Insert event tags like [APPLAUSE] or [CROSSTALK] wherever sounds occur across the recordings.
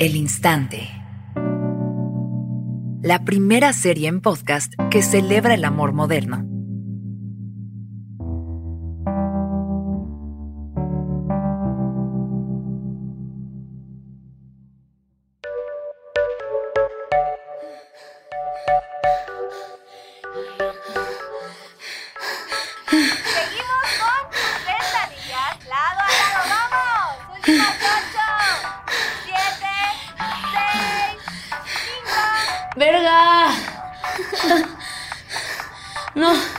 El Instante. La primera serie en podcast que celebra el amor moderno.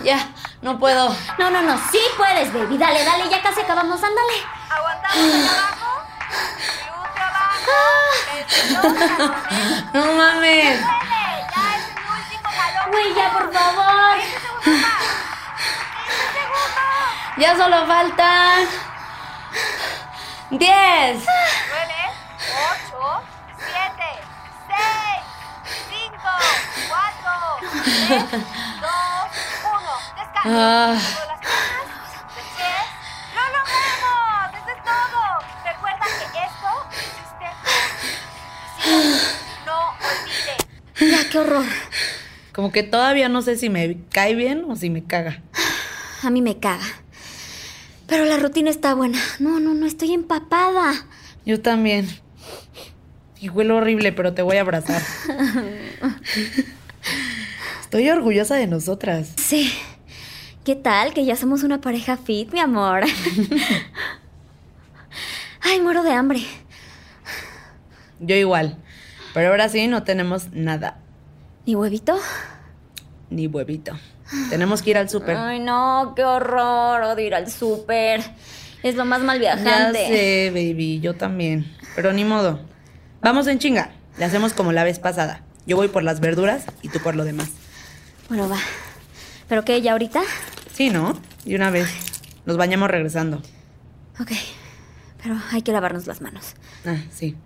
Ya, no puedo. No, no, no, sí puedes, baby. Dale, dale, ya casi acabamos, ándale. Aguantamos el abajo. Glúteo abajo. Abajo. No mames. Duele, Ya es el último jalón. Güey, ya, por favor. 20 segundos más. 15 segundos. Ya solo faltan 10. 9, 8, 7, 6, 5, 4, 3, 2, 1. Descansa. Ah. Pies. ¡Lo logramos! ¡Eso es todo! Recuerda que esto existe. Sí, no olvide. Ya, qué horror. Como que todavía no sé si me cae bien o si me caga. A mí me caga. Pero la rutina está buena. No, no, no, estoy empapada. Yo también. Y huelo horrible, pero te voy a abrazar. [LAUGHS] Estoy orgullosa de nosotras. Sí. ¿Qué tal? Que ya somos una pareja fit, mi amor. [LAUGHS] Ay, muero de hambre. Yo igual. Pero ahora sí no tenemos nada. ¿Y huevito? Ni huevito. Tenemos que ir al súper. Ay, no, qué horror. Odio ir al súper. Es lo más mal Ya viajante. sé, baby, yo también. Pero ni modo. Vamos en chinga. Le hacemos como la vez pasada. Yo voy por las verduras y tú por lo demás. Bueno, va. ¿Pero qué? ¿Ya ahorita? Sí, ¿no? Y una vez. Nos bañamos regresando. Ok. Pero hay que lavarnos las manos. Ah, sí.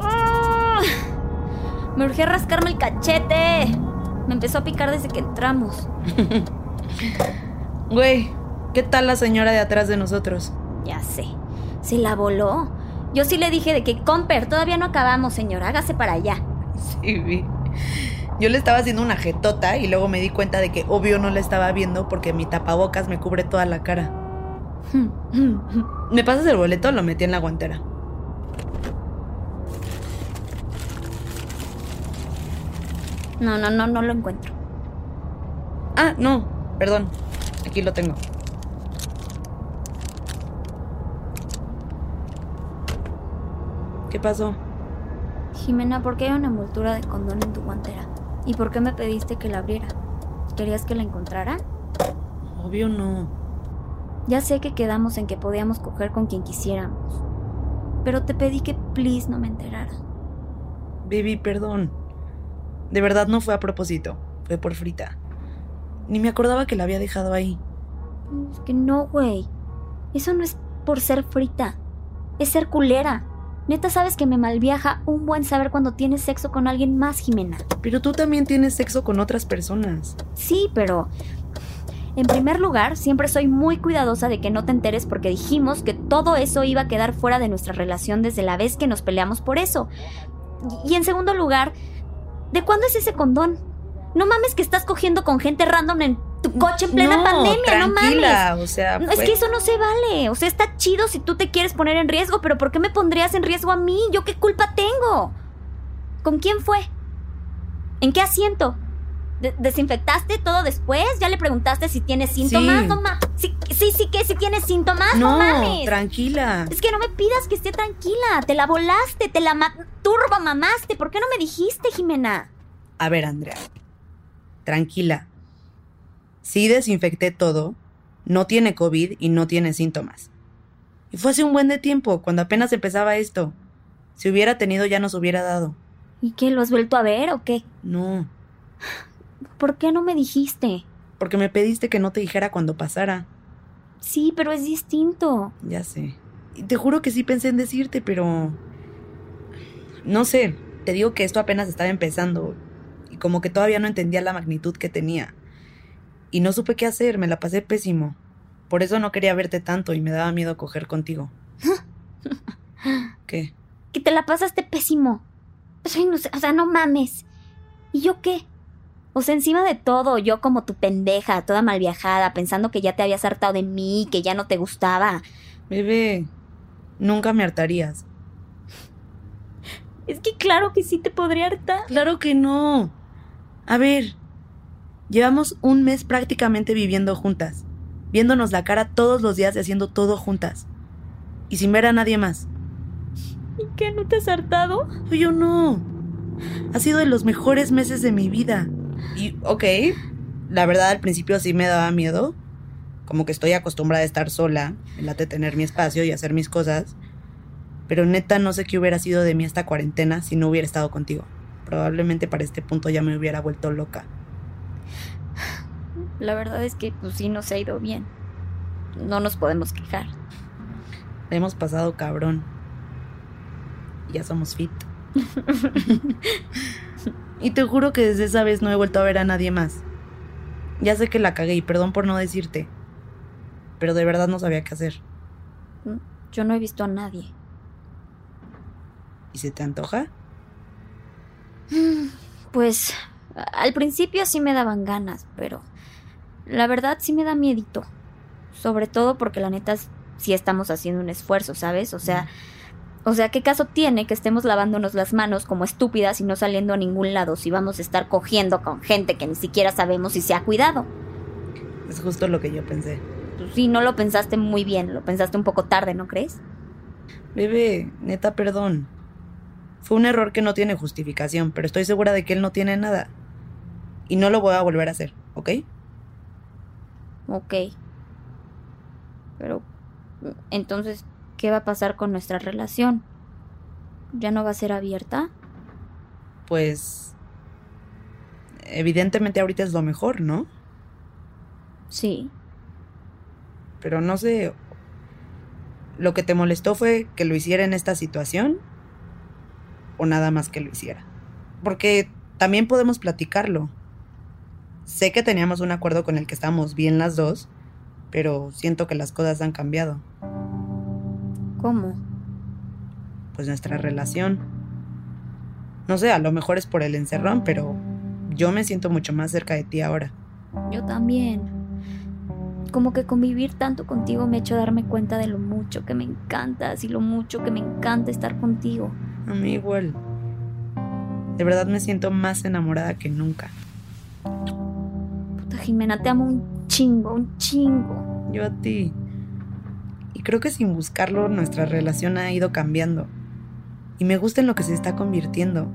¡Ah! Urgía rascarme el cachete. Me empezó a picar desde que entramos. [LAUGHS] Güey, ¿qué tal la señora de atrás de nosotros? Ya sé. Se la voló. Yo sí le dije de que Comper, todavía no acabamos, señor. Hágase para allá. Sí, vi. Yo le estaba haciendo una jetota y luego me di cuenta de que obvio no la estaba viendo porque mi tapabocas me cubre toda la cara. [LAUGHS] ¿Me pasas el boleto? Lo metí en la guantera. No, no, no, no lo encuentro. Ah, no, perdón. Aquí lo tengo. ¿Qué pasó? Jimena, ¿por qué hay una envoltura de condón en tu guantera? ¿Y por qué me pediste que la abriera? ¿Querías que la encontrara? Obvio no. Ya sé que quedamos en que podíamos coger con quien quisiéramos. Pero te pedí que please no me enterara. Baby, perdón. De verdad no fue a propósito. Fue por frita. Ni me acordaba que la había dejado ahí. Es que no, güey. Eso no es por ser frita. Es ser culera. Neta sabes que me malviaja un buen saber cuando tienes sexo con alguien más, Jimena. Pero tú también tienes sexo con otras personas. Sí, pero... En primer lugar, siempre soy muy cuidadosa de que no te enteres porque dijimos que todo eso iba a quedar fuera de nuestra relación desde la vez que nos peleamos por eso. Y en segundo lugar, ¿de cuándo es ese condón? No mames que estás cogiendo con gente random en tu coche en plena no, pandemia, no mames. o sea, es que eso no se vale. O sea, está chido si tú te quieres poner en riesgo, pero ¿por qué me pondrías en riesgo a mí? ¿Yo qué culpa tengo? ¿Con quién fue? ¿En qué asiento? ¿De- ¿Desinfectaste todo después? ¿Ya le preguntaste si tiene síntomas? Sí. No ma sí, sí, sí, que si tiene síntomas, no, no, mames. tranquila. Es que no me pidas que esté tranquila. Te la volaste, te la ma turbo mamaste. ¿Por qué no me dijiste, Jimena? A ver, Andrea. Tranquila. Sí desinfecté todo, no tiene COVID y no tiene síntomas. Y fue hace un buen de tiempo, cuando apenas empezaba esto. Si hubiera tenido ya nos hubiera dado. ¿Y qué? ¿Lo has vuelto a ver o qué? No, ¿Por qué no me dijiste? porque me pediste que no te dijera cuando pasara. Sí, pero es distinto. Ya sé. Y te juro que sí pensé en decirte, pero... No sé, te digo que esto apenas estaba empezando y como que todavía no entendía la magnitud que tenía. Y no supe qué hacer, me la pasé pésimo. Por eso no quería verte tanto y me daba miedo coger contigo. ¿Qué? [LAUGHS] Que te la pasaste pésimo. Ay, no sé, o sea, no mames. ¿Y yo qué? O sea, encima de todo, yo como tu pendeja, toda mal viajada, pensando que ya te habías hartado de mí, que ya no te gustaba. Bebé, nunca me hartarías. Es que claro que sí te podría hartar. Claro que no. A ver, llevamos un mes prácticamente viviendo juntas, viéndonos la cara todos los días y haciendo todo juntas. Y sin ver a nadie más. ¿Y qué? ¿No te has hartado? Yo no. Ha sido de los mejores meses de mi vida. Y, ok, la verdad al principio sí me daba miedo. Como que estoy acostumbrada a estar sola, me late tener mi espacio y hacer mis cosas. Pero neta no sé qué hubiera sido de mí esta cuarentena si no hubiera estado contigo. Probablemente para este punto ya me hubiera vuelto loca. La verdad es que pues sí nos ha ido bien. No nos podemos quejar. La hemos pasado cabrón. Ya somos fit. [LAUGHS] y te juro que desde esa vez no he vuelto a ver a nadie más. Ya sé que la cagué y perdón por no decirte. Pero de verdad no sabía qué hacer. Yo no he visto a nadie. ¿Y se te antoja? [SIGHS] Pues al principio sí me daban ganas, pero la verdad sí me da miedito. Sobre todo porque la neta sí estamos haciendo un esfuerzo, ¿sabes? O sea, o sea, ¿qué caso tiene que estemos lavándonos las manos como estúpidas y no saliendo a ningún lado si vamos a estar cogiendo con gente que ni siquiera sabemos si se ha cuidado? Es justo lo que yo pensé. Pues sí, no lo pensaste muy bien, lo pensaste un poco tarde, ¿no crees? Bebé, neta, perdón. Fue un error que no tiene justificación, pero estoy segura de que él no tiene nada. Y no lo voy a volver a hacer, ¿ok? Ok. Pero entonces, ¿qué va a pasar con nuestra relación? ¿Ya no va a ser abierta? Pues... Evidentemente ahorita es lo mejor, ¿no? Sí. Pero no sé... ¿Lo que te molestó fue que lo hiciera en esta situación? ¿O nada más que lo hiciera? Porque también podemos platicarlo. Sé que teníamos un acuerdo con el que estábamos bien las dos, pero siento que las cosas han cambiado. ¿Cómo? Pues nuestra relación. No sé, a lo mejor es por el encerrón, pero yo me siento mucho más cerca de ti ahora. Yo también. Como que convivir tanto contigo me ha hecho darme cuenta de lo mucho que me encantas y lo mucho que me encanta estar contigo. A mí igual. De verdad me siento más enamorada que nunca. Puta Jimena, te amo un chingo, un chingo. Yo a ti. Y creo que sin buscarlo nuestra relación ha ido cambiando. Y me gusta en lo que se está convirtiendo.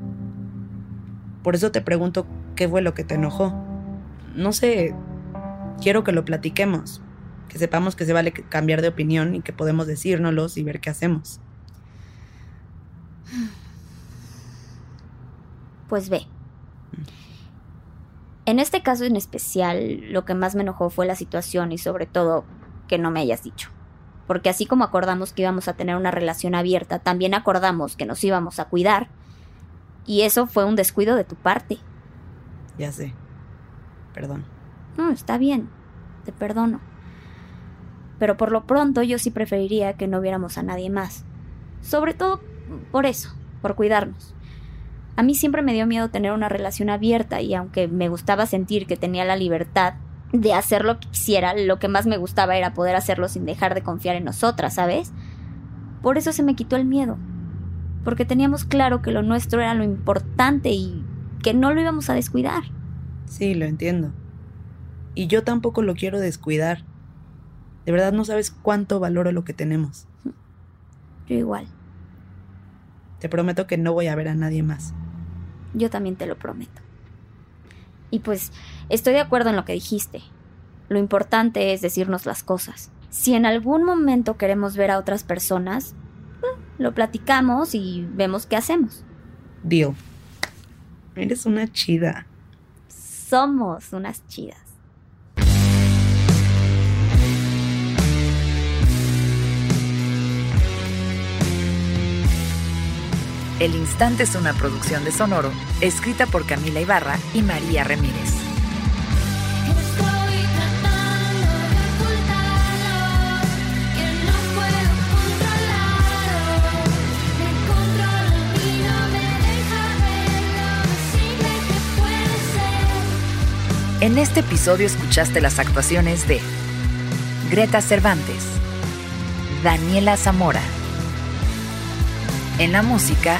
Por eso te pregunto qué fue lo que te enojó. No sé, quiero que lo platiquemos. Que sepamos que se vale cambiar de opinión y que podemos decírnoslos y ver qué hacemos. Pues ve. En este caso en especial, lo que más me enojó fue la situación y sobre todo que no me hayas dicho. Porque así como acordamos que íbamos a tener una relación abierta, también acordamos que nos íbamos a cuidar. Y eso fue un descuido de tu parte. Ya sé. Perdón. No, está bien. Te perdono. Pero por lo pronto yo sí preferiría que no viéramos a nadie más. Sobre todo por eso, por cuidarnos. A mí siempre me dio miedo tener una relación abierta y aunque me gustaba sentir que tenía la libertad de hacer lo que quisiera, lo que más me gustaba era poder hacerlo sin dejar de confiar en nosotras, ¿sabes? Por eso se me quitó el miedo. Porque teníamos claro que lo nuestro era lo importante y que no lo íbamos a descuidar. Sí, lo entiendo. Y yo tampoco lo quiero descuidar. De verdad no sabes cuánto valoro lo que tenemos. Yo igual. Te prometo que no voy a ver a nadie más. Yo también te lo prometo. Y pues estoy de acuerdo en lo que dijiste. Lo importante es decirnos las cosas. Si en algún momento queremos ver a otras personas, lo platicamos y vemos qué hacemos. Deal. Eres una chida. Somos unas chidas. El Instante es una producción de Sonoro, escrita por Camila Ibarra y María Ramírez. En este episodio escuchaste las actuaciones de Greta Cervantes, Daniela Zamora. En la música,